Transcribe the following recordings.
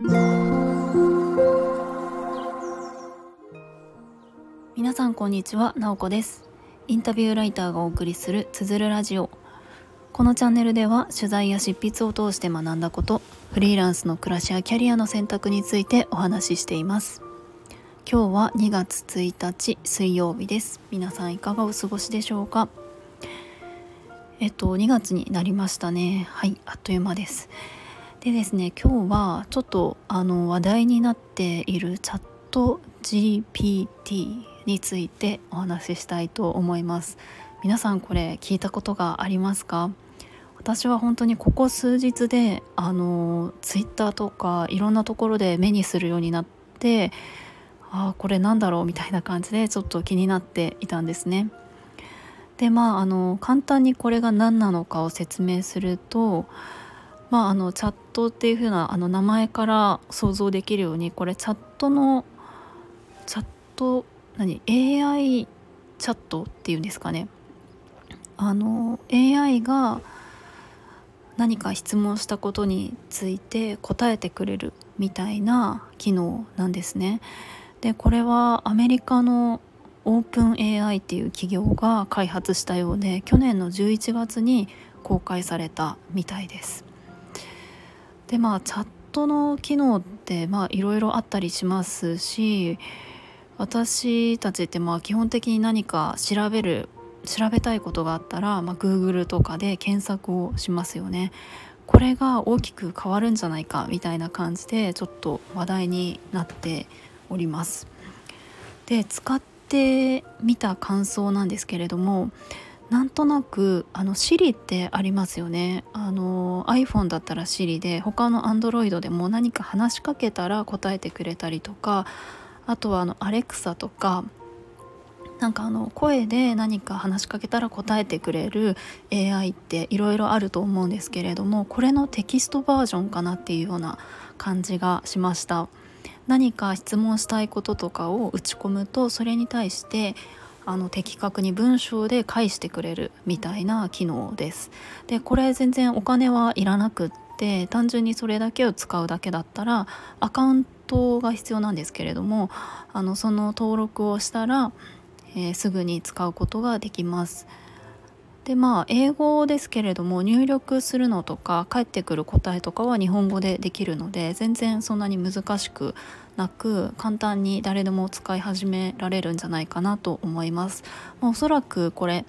皆さんこんにちは、なおこです。インタビューライターがお送りするつづるラジオ。このチャンネルでは取材や執筆を通して学んだことフリーランスの暮らしやキャリアの選択についてお話ししています。今日は2月1日水曜日です。皆さんいかがお過ごしでしょうか？えっと2月になりましたね。はいあっという間です。でですね今日はちょっとあの話題になっているチャット GPT についてお話ししたいと思います皆さんこれ聞いたことがありますか？私は本当にここ数日であのツイッターとかいろんなところで目にするようになってああこれなんだろうみたいな感じでちょっと気になっていたんですね。でまああの簡単にこれが何なのかを説明するとまああのチャットっていう風なあの名前から想像できるようにこれチャットのチャット何？AI チャットっていうんですかねあの AI が何か質問したことについて答えてくれるみたいな機能なんですね。でこれはアメリカのオープン AI っていう企業が開発したようで去年の11月に公開されたみたいです。でまあチャットの機能ってまあいろいろあったりしますし私たちってまあ基本的に何か調べる調べたいことがあったら、まあ、Google とかで検索をしますよね。これが大きく変わるんじゃないかみたいな感じでちょっと話題になっております。で使ってみた感想なんですけれどもなんとなくあの Siri ってありますよね。あの iPhone だったら Siri で他の Android でも何か話しかけたら答えてくれたりとかあとはあのアレクサとかなんかあの声で何か話しかけたら答えてくれる AI っていろいろあると思うんですけれどもこれのテキストバージョンかなっていうような感じがしました。何か質問したいこととかを打ち込むとそれに対してあの的確に文章で返してくれるみたいな機能ですでこれ全然お金はいらなくって単純にそれだけを使うだけだったらアカウントが必要なんですけれどもあのその登録をしたら、えー、すぐに使うことができます。でまあ英語ですけれども入力するのとか返ってくる答えとかは日本語でできるので全然そんなに難しくなく簡単に誰でも使い始められるんじゃないかなと思います。まあ、おそらくこれ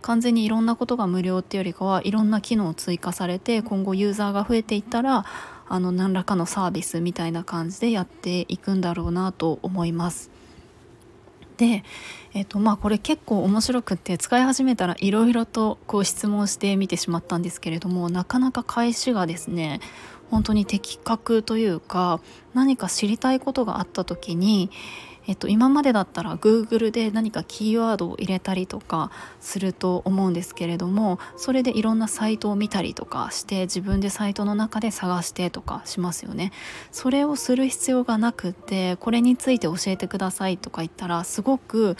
完全にいろんなことが無料っていうよりかはいろんな機能を追加されて今後ユーザーが増えていったらあの何らかのサービスみたいな感じでやっていくんだろうなと思います。で、えーとまあ、これ結構面白くって使い始めたらいろいろとこう質問してみてしまったんですけれどもなかなか返しがですね本当に的確というか何か知りたいことがあった時にえっと、今までだったら Google で何かキーワードを入れたりとかすると思うんですけれどもそれでいろんなサイトを見たりとかして自分でサイトの中で探してとかしますよね。それをする必要がなくてこれについて教えてくださいとか言ったらすごく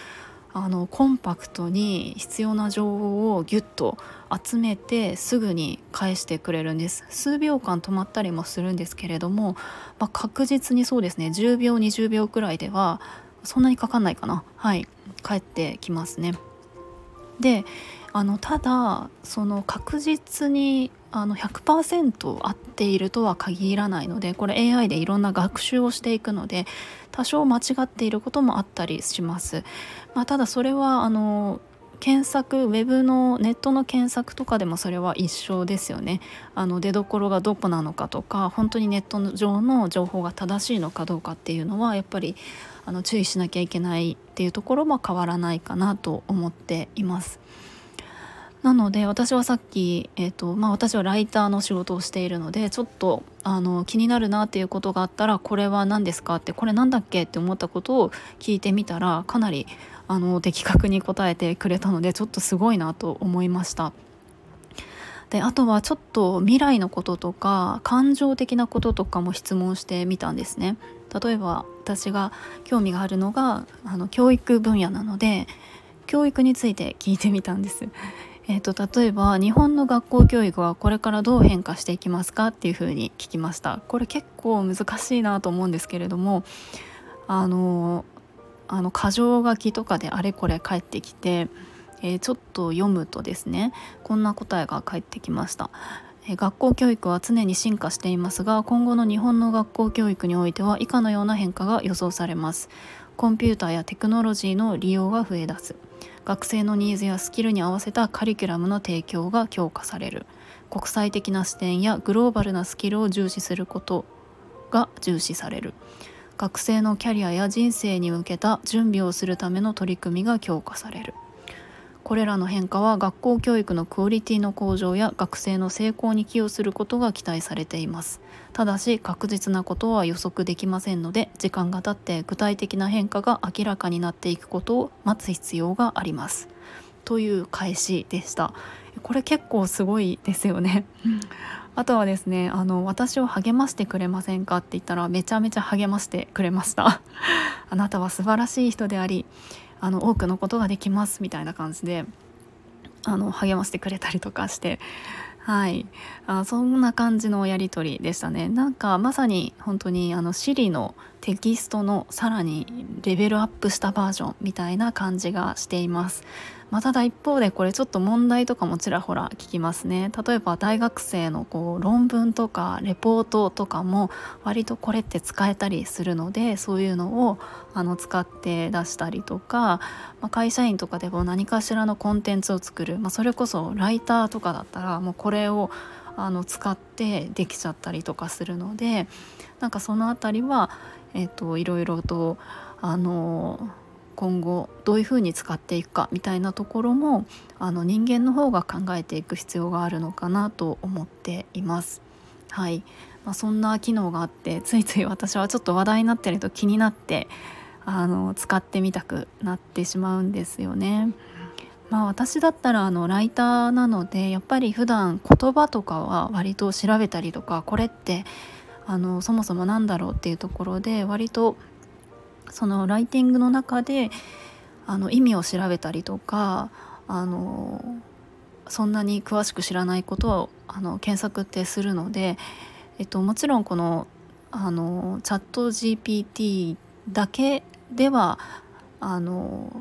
あのコンパクトに必要な情報をギュッと集めてすぐに返してくれるんです。数秒間止まったりもするんですけれども、まあ、確実にそうですね。10秒20秒くらいではそんなにかかんないかな。はい。帰ってきますね。であのただその確実にあの100%合っているとは限らないのでこれ AI でいろんな学習をしていくので多少間違っていることもあったりします。まあ、ただそれはあの検索ウェブのネットの検索とかでもそれは一緒ですよねあの出どころがどこなのかとか本当にネット上の情報が正しいのかどうかっていうのはやっぱりあの注意しなきゃいけないっていうところも変わらないかなと思っています。なので私はさっき、えーとまあ、私はライターの仕事をしているのでちょっとあの気になるなっていうことがあったらこれは何ですかってこれ何だっけ？って思ったことを聞いてみたらかなりあの的確に答えてくれたのでちょっとすごいなと思いました。であとはちょっと未来のこととか感情的なこととかも質問してみたんですね。例えば私が興味があるのがあの教育分野なので教育について聞いてみたんです。えーと、例えば日本の学校教育はこれからどう変化していきますかっていうふうに聞きました。これ結構難しいなと思うんですけれどもあのあの箇条書きとかであれこれ返ってきて、えー、ちょっと読むとですねこんな答えが返ってきました。学校教育は常に進化していますが今後の日本の学校教育においては以下のような変化が予想されます。コンピューターやテクノロジーの利用が増え出す。学生のニーズやスキルに合わせたカリキュラムの提供が強化される。国際的な視点やグローバルなスキルを重視することが重視される。学生のキャリアや人生に向けた準備をするための取り組みが強化される。これらの変化は学校教育のクオリティの向上や学生の成功に寄与することが期待されています。ただし確実なことは予測できませんので時間が経って具体的な変化が明らかになっていくことを待つ必要があります。という返しでした。これ結構すごいですよね。あとはですねあの私を励ましてくれませんかって言ったらめちゃめちゃ励ましてくれました。あなたは素晴らしい人でありあの多くのことができますみたいな感じであの励ましてくれたりとかしてはい。あそんな感じのやり取りでしたね。なんかまさに本当にあの Siri のテキストのさらにレベルアップしたバージョンみたいな感じがしています。まあ、ただ一方でこれちょっと問題とかもちらほら聞きますね。例えば大学生のこう論文とかレポートとかも割とこれって使えたりするのでそういうのをあの使って出したりとか、まあ、会社員とかでも何かしらのコンテンツを作る、まあ、それこそライターとかだったらもうこれをあの使ってできちゃったりとかするのでなんかその辺りは、えーと、いろいろとあの今後どういうふうに使っていくかみたいなところもあの人間の方が考えていく必要があるのかなと思っています。はいまあ、そんな機能があってついつい私はちょっと話題になってると気になってあの使ってみたくなってしまうんですよね。まあ、私だったらあのライターなのでやっぱり普段言葉とかは割と調べたりとかこれってあのそもそも何だろうっていうところで割とそのライティングの中であの意味を調べたりとかあのそんなに詳しく知らないことをあの検索ってするので、えっと、もちろんこのあのチャット GPT だけではあの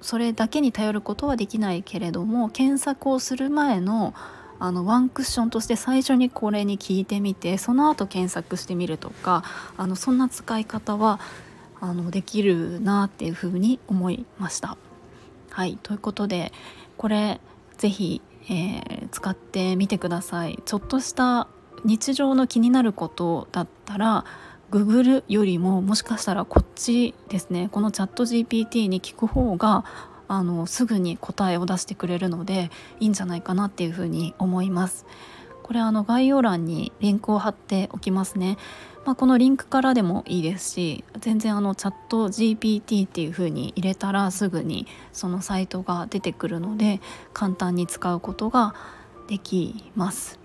それだけに頼ることはできないけれども検索をする前のあのワンクッションとして最初にこれに聞いてみてその後検索してみるとかあのそんな使い方はあのできるなっていうふうに思いました。はいということでこれ是非、えー、使ってみてください。ちょっとした日常の気になることだったら Google よりももしかしたらこっちですねこのチャット GPT に聞く方があのすぐに答えを出してくれるのでいいんじゃないかなっていうふうに思います。これあの概要欄にリンクを貼っておきますね。まあ、このリンクからでもいいですし全然あのチャット GPT っていう風に入れたらすぐにそのサイトが出てくるので簡単に使うことができます。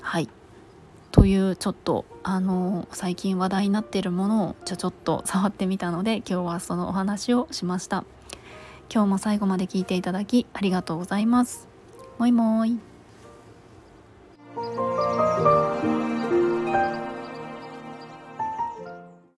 はいというちょっとあの最近話題になっているものをちょちょっと触ってみたので今日はそのお話をしました。今日も最後まで聞いていただきありがとうございます。もいもーい。